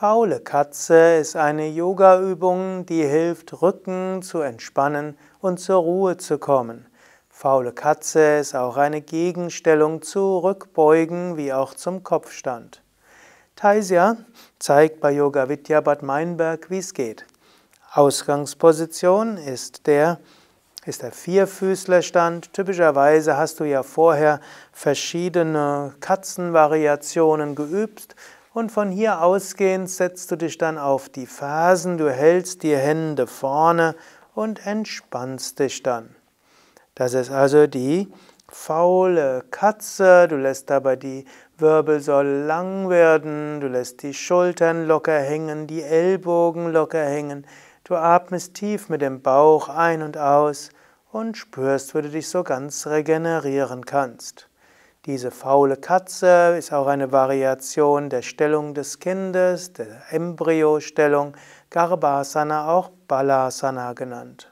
Faule Katze ist eine Yoga-Übung, die hilft, Rücken zu entspannen und zur Ruhe zu kommen. Faule Katze ist auch eine Gegenstellung zu Rückbeugen wie auch zum Kopfstand. Taisya zeigt bei Yoga Vidya Bad Meinberg, wie es geht. Ausgangsposition ist der ist der Vierfüßlerstand. Typischerweise hast du ja vorher verschiedene Katzenvariationen geübt und von hier ausgehend setzt du dich dann auf die Fersen, du hältst die Hände vorne und entspannst dich dann. Das ist also die faule Katze, du lässt dabei die Wirbelsäule lang werden, du lässt die Schultern locker hängen, die Ellbogen locker hängen, du atmest tief mit dem Bauch ein und aus und spürst, wo du dich so ganz regenerieren kannst. Diese faule Katze ist auch eine Variation der Stellung des Kindes, der Embryostellung, Garbhasana, auch Balasana genannt.